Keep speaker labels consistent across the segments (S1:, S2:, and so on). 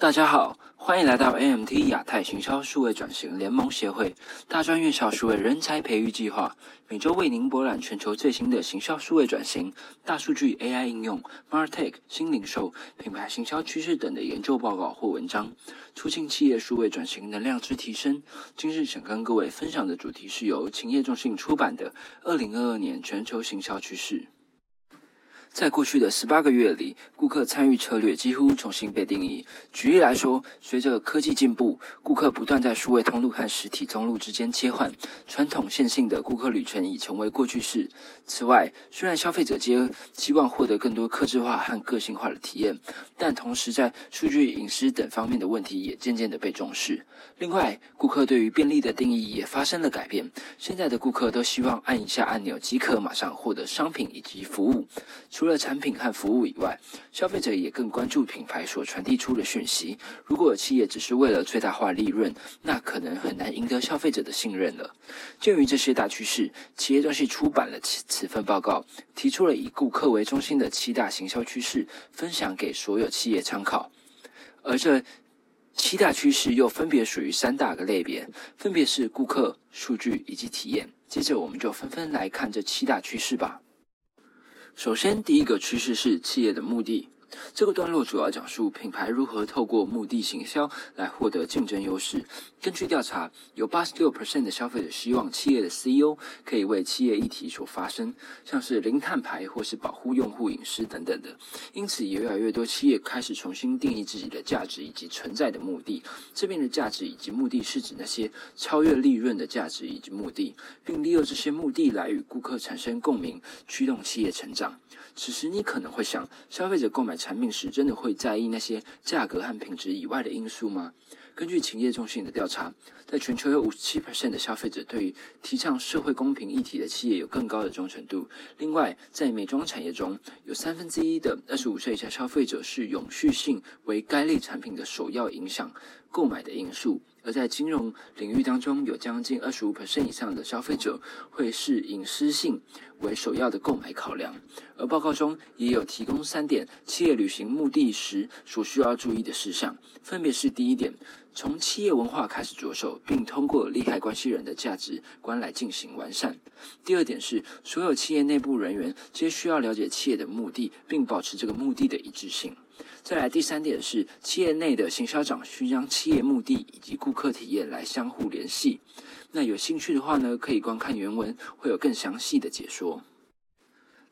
S1: 大家好，欢迎来到 AMT 亚太行销数位转型联盟协会大专院校数位人才培育计划，每周为您博览全球最新的行销数位转型、大数据 AI 应用、MarTech 新零售、品牌行销趋势等的研究报告或文章，促进企业数位转型能量之提升。今日想跟各位分享的主题是由勤业中信出版的《二零二二年全球行销趋势》。在过去的十八个月里，顾客参与策略几乎重新被定义。举例来说，随着科技进步，顾客不断在数位通路和实体通路之间切换，传统线性的顾客旅程已成为过去式。此外，虽然消费者皆希望获得更多客制化和个性化的体验，但同时在数据隐私等方面的问题也渐渐的被重视。另外，顾客对于便利的定义也发生了改变。现在的顾客都希望按一下按钮即可马上获得商品以及服务。除了产品和服务以外，消费者也更关注品牌所传递出的讯息。如果企业只是为了最大化利润，那可能很难赢得消费者的信任了。鉴于这些大趋势，企业中心出版了此此份报告，提出了以顾客为中心的七大行销趋势，分享给所有企业参考。而这七大趋势又分别属于三大个类别，分别是顾客、数据以及体验。接着，我们就纷纷来看这七大趋势吧。首先，第一个趋势是企业的目的。这个段落主要讲述品牌如何透过目的行销来获得竞争优势。根据调查，有八十六 percent 的消费者希望企业的 CEO 可以为企业议题所发声，像是零碳排或是保护用户隐私等等的。因此，也越来越多企业开始重新定义自己的价值以及存在的目的。这边的价值以及目的是指那些超越利润的价值以及目的，并利用这些目的来与顾客产生共鸣，驱动企业成长。此时，你可能会想，消费者购买产品时，真的会在意那些价格和品质以外的因素吗？根据企业中心的调查，在全球有五十七 percent 的消费者对于提倡社会公平议题的企业有更高的忠诚度。另外，在美妆产业中，有三分之一的二十五岁以下消费者是永续性为该类产品的首要影响购买的因素。而在金融领域当中，有将近二十五 percent 以上的消费者会视隐私性为首要的购买考量。而报告中也有提供三点企业履行目的时所需要注意的事项，分别是：第一点，从企业文化开始着手，并通过利害关系人的价值观来进行完善；第二点是，所有企业内部人员皆需要了解企业的目的，并保持这个目的的一致性。再来第三点是，企业内的行销长需将企业目的以及顾客体验来相互联系。那有兴趣的话呢，可以观看原文，会有更详细的解说。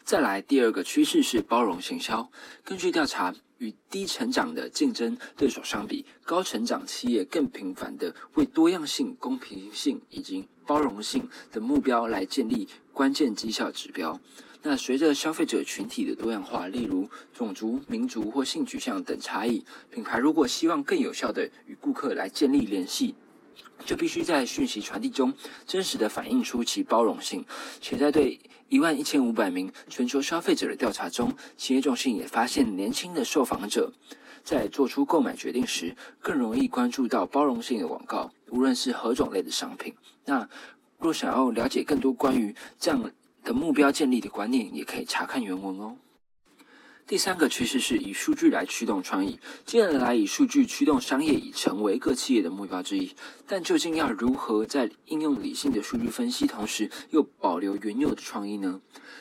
S1: 再来第二个趋势是包容行销。根据调查，与低成长的竞争对手相比，高成长企业更频繁的为多样性、公平性以及包容性的目标来建立关键绩效指标。那随着消费者群体的多样化，例如种族、民族或性取向等差异，品牌如果希望更有效的与顾客来建立联系。就必须在讯息传递中真实的反映出其包容性，且在对一万一千五百名全球消费者的调查中，企业中心也发现，年轻的受访者在做出购买决定时，更容易关注到包容性的广告，无论是何种类的商品。那若想要了解更多关于这样的目标建立的观念，也可以查看原文哦。第三个趋势是以数据来驱动创意。近年来，以数据驱动商业已成为各企业的目标之一。但究竟要如何在应用理性的数据分析，同时又保留原有的创意呢？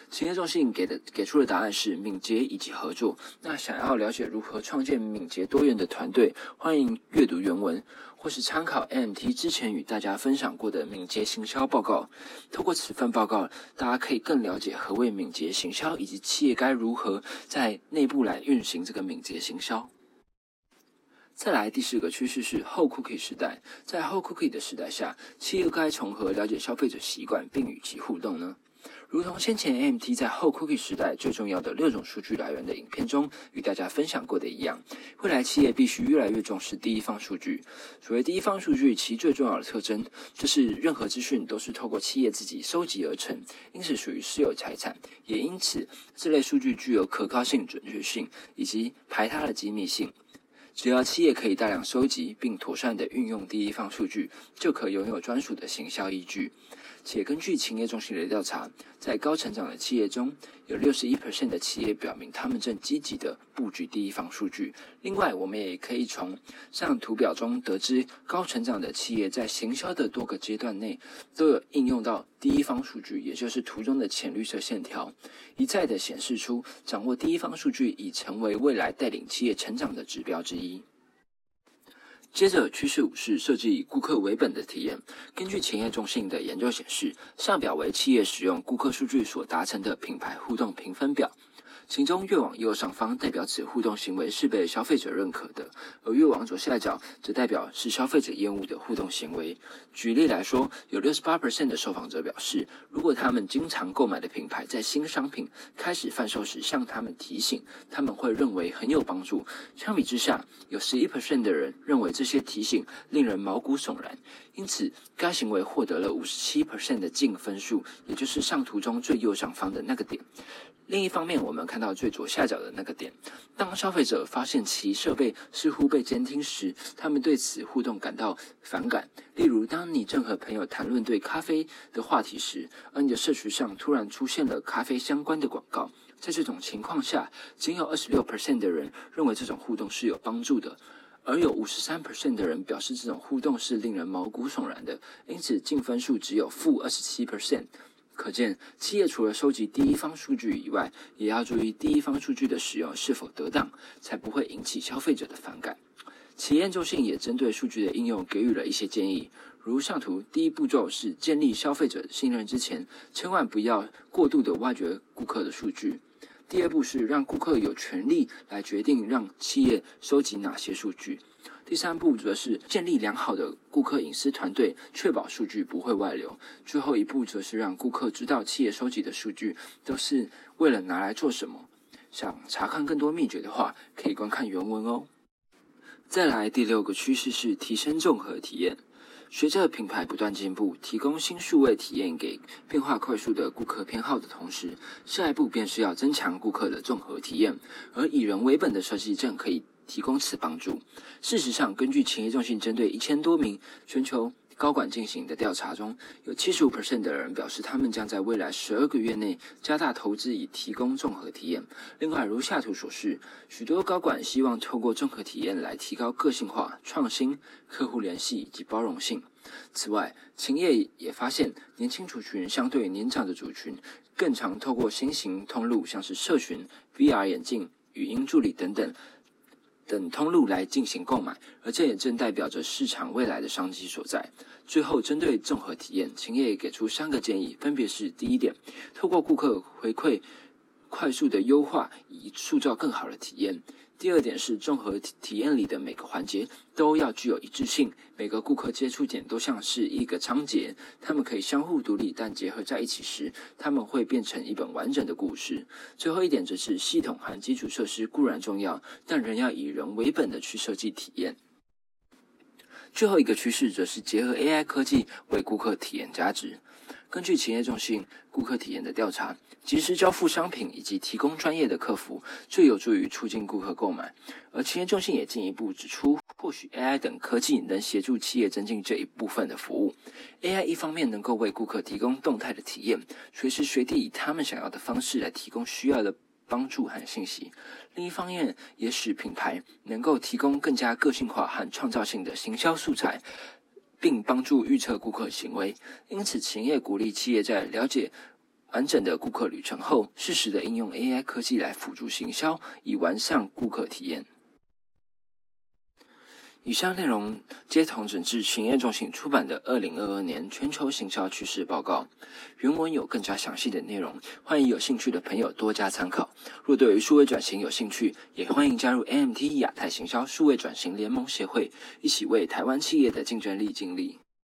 S1: 企业中心给的给出的答案是敏捷以及合作。那想要了解如何创建敏捷多元的团队，欢迎阅读原文。或是参考 MT 之前与大家分享过的敏捷行销报告，透过此份报告，大家可以更了解何谓敏捷行销，以及企业该如何在内部来运行这个敏捷行销。再来第四个趋势是后 Cookie 时代，在后 Cookie 的时代下，企业该从何了解消费者习惯，并与其互动呢？如同先前 MT 在后 Cookie 时代最重要的六种数据来源的影片中与大家分享过的一样，未来企业必须越来越重视第一方数据。所谓第一方数据，其最重要的特征就是任何资讯都是透过企业自己收集而成，因此属于私有财产。也因此，这类数据具有可靠性、准确性以及排他的机密性。只要企业可以大量收集并妥善的运用第一方数据，就可拥有专属的行销依据。且根据企业中心的调查，在高成长的企业中，有六十一 percent 的企业表明他们正积极的布局第一方数据。另外，我们也可以从上图表中得知，高成长的企业在行销的多个阶段内都有应用到第一方数据，也就是图中的浅绿色线条，一再的显示出掌握第一方数据已成为未来带领企业成长的指标之一。接着，趋势五是设计以顾客为本的体验。根据前业中心的研究显示，上表为企业使用顾客数据所达成的品牌互动评分表。其中越往右上方代表此互动行为是被消费者认可的，而越往左下角则代表是消费者厌恶的互动行为。举例来说，有六十八 percent 的受访者表示，如果他们经常购买的品牌在新商品开始贩售时向他们提醒，他们会认为很有帮助。相比之下，有十一 percent 的人认为这些提醒令人毛骨悚然。因此，该行为获得了五十七 percent 的净分数，也就是上图中最右上方的那个点。另一方面，我们看到最左下角的那个点，当消费者发现其设备似乎被监听时，他们对此互动感到反感。例如，当你正和朋友谈论对咖啡的话题时，而你的社群上突然出现了咖啡相关的广告，在这种情况下，仅有二十六 percent 的人认为这种互动是有帮助的，而有五十三 percent 的人表示这种互动是令人毛骨悚然的。因此，净分数只有负二十七 percent。可见，企业除了收集第一方数据以外，也要注意第一方数据的使用是否得当，才不会引起消费者的反感。企业中心也针对数据的应用给予了一些建议，如上图第一步骤是建立消费者信任之前，千万不要过度的挖掘顾客的数据。第二步是让顾客有权利来决定让企业收集哪些数据。第三步则是建立良好的顾客隐私团队，确保数据不会外流。最后一步则是让顾客知道企业收集的数据都是为了拿来做什么。想查看更多秘诀的话，可以观看原文哦。再来第六个趋势是提升综合体验。随着品牌不断进步，提供新数位体验给变化快速的顾客偏好的同时，下一步便是要增强顾客的综合体验，而以人为本的设计正可以。提供此帮助。事实上，根据企业中心针对一千多名全球高管进行的调查中，有七十五 percent 的人表示，他们将在未来十二个月内加大投资以提供综合体验。另外，如下图所示，许多高管希望透过综合体验来提高个性化、创新、客户联系以及包容性。此外，企业也发现，年轻族群相对年长的族群，更常透过新型通路，像是社群、VR 眼镜、语音助理等等。等通路来进行购买，而这也正代表着市场未来的商机所在。最后，针对综合体验，秦业给出三个建议，分别是：第一点，透过顾客回馈，快速的优化，以塑造更好的体验。第二点是综合体验里的每个环节都要具有一致性，每个顾客接触点都像是一个章节，他们可以相互独立，但结合在一起时，他们会变成一本完整的故事。最后一点则是系统和基础设施固然重要，但仍要以人为本的去设计体验。最后一个趋势则是结合 AI 科技为顾客体验价值。根据企业中心顾客体验的调查，及时交付商品以及提供专业的客服，最有助于促进顾客购买。而企业中心也进一步指出，或许 AI 等科技能协助企业增进这一部分的服务。AI 一方面能够为顾客提供动态的体验，随时随地以他们想要的方式来提供需要的帮助和信息；另一方面，也使品牌能够提供更加个性化和创造性的行销素材。并帮助预测顾客行为，因此企业鼓励企业在了解完整的顾客旅程后，适时的应用 AI 科技来辅助行销，以完善顾客体验。以上内容皆同整治行业中心出版的二零二二年全球行销趋势报告，原文有更加详细的内容，欢迎有兴趣的朋友多加参考。若对于数位转型有兴趣，也欢迎加入 AMT 亚太行销数位转型联盟协会，一起为台湾企业的竞争力尽力。